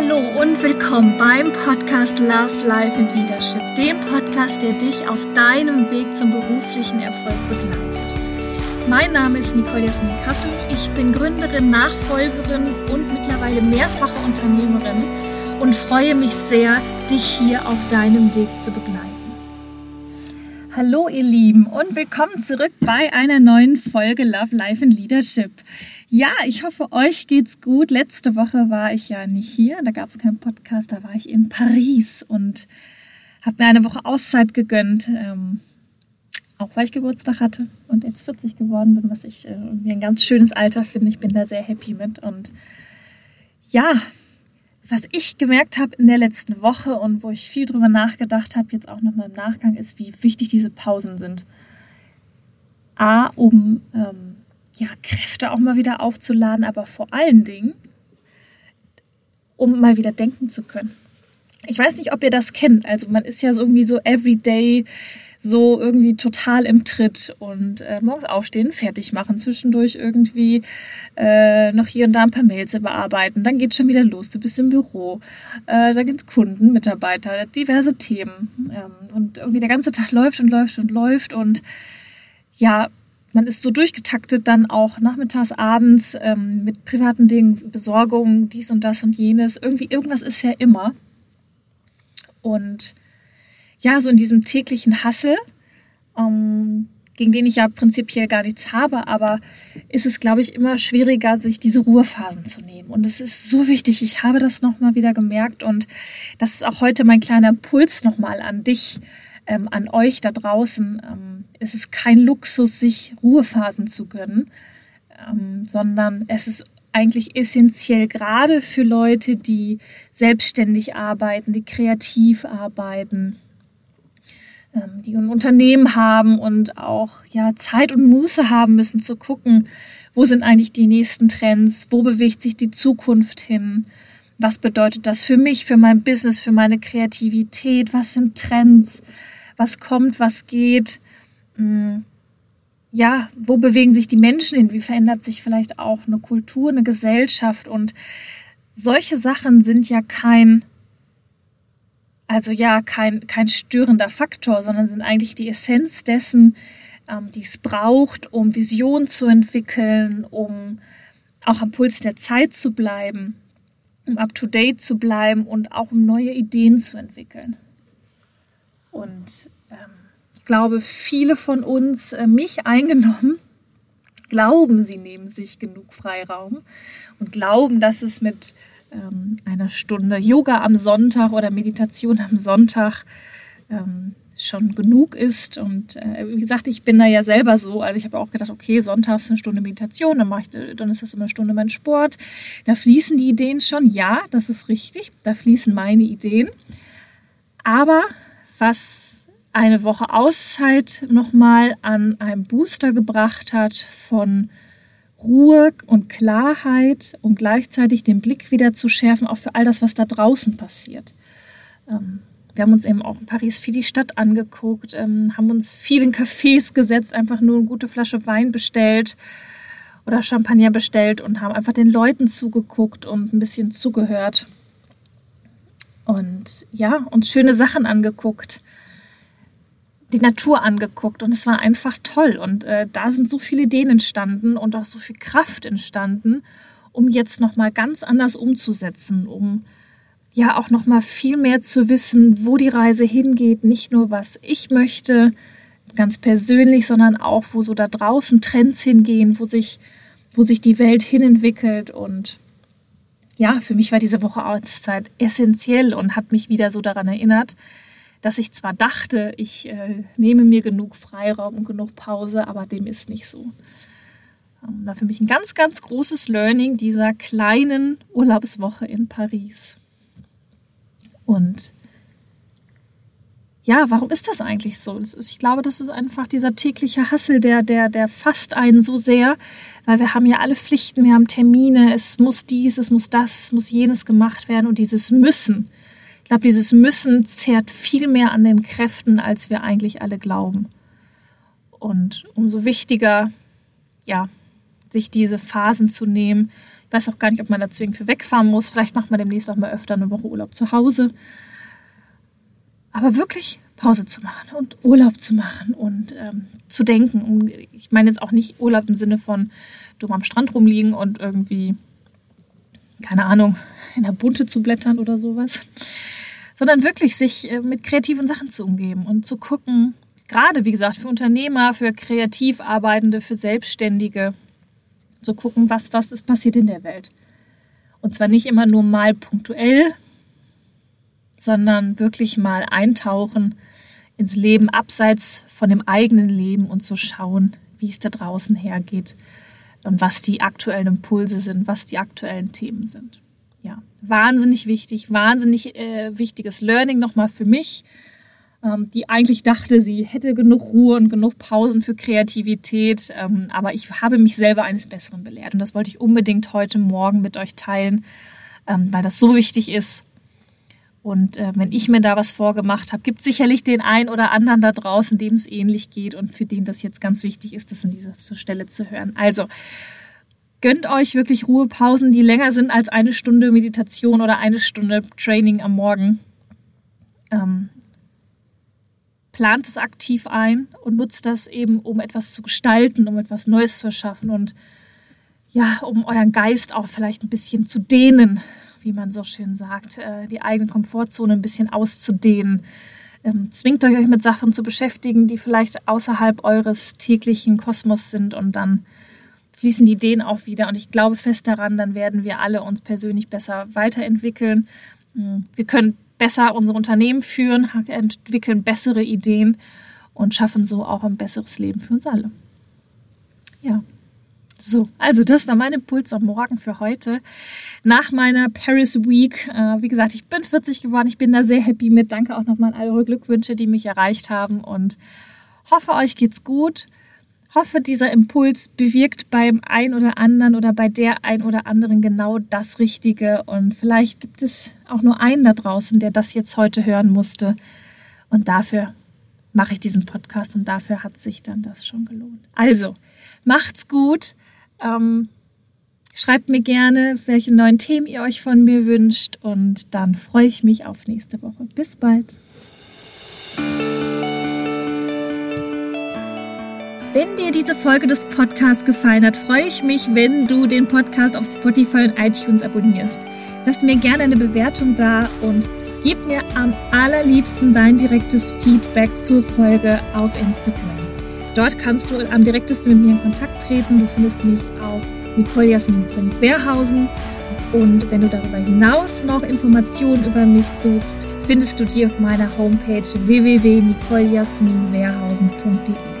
Hallo und willkommen beim Podcast Love, Life and Leadership, dem Podcast, der dich auf deinem Weg zum beruflichen Erfolg begleitet. Mein Name ist Nicole Jasmin Kassel. Ich bin Gründerin, Nachfolgerin und mittlerweile mehrfache Unternehmerin und freue mich sehr, dich hier auf deinem Weg zu begleiten. Hallo ihr Lieben und willkommen zurück bei einer neuen Folge Love, Life and Leadership. Ja, ich hoffe, euch geht's gut. Letzte Woche war ich ja nicht hier, da gab es keinen Podcast, da war ich in Paris und habe mir eine Woche Auszeit gegönnt, ähm, auch weil ich Geburtstag hatte und jetzt 40 geworden bin, was ich äh, irgendwie ein ganz schönes Alter finde. Ich bin da sehr happy mit und ja, was ich gemerkt habe in der letzten Woche und wo ich viel drüber nachgedacht habe, jetzt auch nochmal im Nachgang, ist, wie wichtig diese Pausen sind. A, um ähm, ja, Kräfte auch mal wieder aufzuladen, aber vor allen Dingen, um mal wieder denken zu können. Ich weiß nicht, ob ihr das kennt. Also man ist ja so irgendwie so everyday so irgendwie total im Tritt und äh, morgens aufstehen, fertig machen, zwischendurch irgendwie äh, noch hier und da ein paar Mails bearbeiten. Dann geht schon wieder los, du bist im Büro, äh, da es Kunden, Mitarbeiter, diverse Themen ähm, und irgendwie der ganze Tag läuft und läuft und läuft und ja, man ist so durchgetaktet dann auch nachmittags, abends ähm, mit privaten Dingen, Besorgung, dies und das und jenes. Irgendwie irgendwas ist ja immer. Und ja, so in diesem täglichen Hassel, ähm, gegen den ich ja prinzipiell gar nichts habe, aber ist es, glaube ich, immer schwieriger, sich diese Ruhephasen zu nehmen. Und es ist so wichtig. Ich habe das nochmal wieder gemerkt und das ist auch heute mein kleiner Impuls nochmal an dich, ähm, an euch da draußen. Ähm, es ist kein Luxus, sich Ruhephasen zu gönnen, ähm, sondern es ist eigentlich essentiell, gerade für Leute, die selbstständig arbeiten, die kreativ arbeiten, ähm, die ein Unternehmen haben und auch ja, Zeit und Muße haben müssen zu gucken, wo sind eigentlich die nächsten Trends, wo bewegt sich die Zukunft hin, was bedeutet das für mich, für mein Business, für meine Kreativität, was sind Trends, was kommt, was geht, hm, ja, wo bewegen sich die Menschen hin, wie verändert sich vielleicht auch eine Kultur, eine Gesellschaft? Und solche Sachen sind ja kein also ja, kein, kein störender Faktor, sondern sind eigentlich die Essenz dessen, ähm, die es braucht, um Visionen zu entwickeln, um auch am Puls der Zeit zu bleiben, um up-to-date zu bleiben und auch um neue Ideen zu entwickeln. Und ähm, ich glaube, viele von uns, äh, mich eingenommen, glauben, sie nehmen sich genug Freiraum und glauben, dass es mit ähm, einer Stunde Yoga am Sonntag oder Meditation am Sonntag ähm, schon genug ist. Und äh, wie gesagt, ich bin da ja selber so. Also ich habe auch gedacht, okay, sonntags eine Stunde Meditation, dann, ich, dann ist das immer eine Stunde mein Sport. Da fließen die Ideen schon. Ja, das ist richtig. Da fließen meine Ideen. Aber was eine Woche Auszeit nochmal an einem Booster gebracht hat von Ruhe und Klarheit und gleichzeitig den Blick wieder zu schärfen, auch für all das, was da draußen passiert. Ähm, wir haben uns eben auch in Paris viel die Stadt angeguckt, ähm, haben uns viel in Cafés gesetzt, einfach nur eine gute Flasche Wein bestellt oder Champagner bestellt und haben einfach den Leuten zugeguckt und ein bisschen zugehört. Und ja, uns schöne Sachen angeguckt die Natur angeguckt und es war einfach toll. Und äh, da sind so viele Ideen entstanden und auch so viel Kraft entstanden, um jetzt nochmal ganz anders umzusetzen, um ja auch nochmal viel mehr zu wissen, wo die Reise hingeht, nicht nur was ich möchte, ganz persönlich, sondern auch, wo so da draußen Trends hingehen, wo sich, wo sich die Welt hinentwickelt. Und ja, für mich war diese Woche Auszeit essentiell und hat mich wieder so daran erinnert, dass ich zwar dachte, ich äh, nehme mir genug Freiraum und genug Pause, aber dem ist nicht so. Ähm, war für mich ein ganz, ganz großes Learning dieser kleinen Urlaubswoche in Paris. Und ja, warum ist das eigentlich so? Das ist, ich glaube, das ist einfach dieser tägliche Hassel, der, der, der fasst einen so sehr, weil wir haben ja alle Pflichten, wir haben Termine, es muss dies, es muss das, es muss jenes gemacht werden und dieses Müssen ich glaube, dieses Müssen zehrt viel mehr an den Kräften, als wir eigentlich alle glauben. Und umso wichtiger, ja, sich diese Phasen zu nehmen, Ich weiß auch gar nicht, ob man da zwingend für wegfahren muss. Vielleicht macht man demnächst auch mal öfter eine Woche Urlaub zu Hause. Aber wirklich Pause zu machen und Urlaub zu machen und ähm, zu denken. Ich meine jetzt auch nicht Urlaub im Sinne von dumm am Strand rumliegen und irgendwie, keine Ahnung, in der Bunte zu blättern oder sowas, sondern wirklich sich äh, mit kreativen Sachen zu umgeben und zu gucken, gerade wie gesagt, für Unternehmer, für kreativ Arbeitende, für Selbstständige, zu gucken, was, was ist passiert in der Welt. Und zwar nicht immer nur mal punktuell, sondern wirklich mal eintauchen ins Leben abseits von dem eigenen Leben und zu schauen, wie es da draußen hergeht und was die aktuellen Impulse sind, was die aktuellen Themen sind. Ja, wahnsinnig wichtig, wahnsinnig äh, wichtiges Learning nochmal für mich, ähm, die eigentlich dachte, sie hätte genug Ruhe und genug Pausen für Kreativität, ähm, aber ich habe mich selber eines Besseren belehrt und das wollte ich unbedingt heute Morgen mit euch teilen, ähm, weil das so wichtig ist und äh, wenn ich mir da was vorgemacht habe, gibt es sicherlich den einen oder anderen da draußen, dem es ähnlich geht und für den das jetzt ganz wichtig ist, das an dieser Stelle zu hören. Also gönnt euch wirklich Ruhepausen, die länger sind als eine Stunde Meditation oder eine Stunde Training am Morgen. Ähm, plant es aktiv ein und nutzt das eben, um etwas zu gestalten, um etwas Neues zu erschaffen und ja, um euren Geist auch vielleicht ein bisschen zu dehnen, wie man so schön sagt, äh, die eigene Komfortzone ein bisschen auszudehnen. Ähm, zwingt euch mit Sachen zu beschäftigen, die vielleicht außerhalb eures täglichen Kosmos sind und dann fließen die Ideen auch wieder. Und ich glaube fest daran, dann werden wir alle uns persönlich besser weiterentwickeln. Mm, wir können besser unsere Unternehmen führen, entwickeln bessere Ideen und schaffen so auch ein besseres Leben für uns alle. Ja. So, also das war mein Impuls am Morgen für heute. Nach meiner Paris Week, äh, wie gesagt, ich bin 40 geworden, ich bin da sehr happy mit. Danke auch nochmal an all eure Glückwünsche, die mich erreicht haben und hoffe, euch geht's gut. Hoffe, dieser Impuls bewirkt beim ein oder anderen oder bei der ein oder anderen genau das Richtige. Und vielleicht gibt es auch nur einen da draußen, der das jetzt heute hören musste. Und dafür mache ich diesen Podcast und dafür hat sich dann das schon gelohnt. Also, macht's gut. Ähm, schreibt mir gerne, welche neuen Themen ihr euch von mir wünscht und dann freue ich mich auf nächste Woche. Bis bald. Wenn dir diese Folge des Podcasts gefallen hat, freue ich mich, wenn du den Podcast auf Spotify und iTunes abonnierst. Lass mir gerne eine Bewertung da und gib mir am allerliebsten dein direktes Feedback zur Folge auf Instagram. Dort kannst du am direktesten mit mir in Kontakt treten. Du findest mich auf nicolejasmin.werhausen. Und wenn du darüber hinaus noch Informationen über mich suchst, findest du die auf meiner Homepage www.nicolejasminwerhausen.de.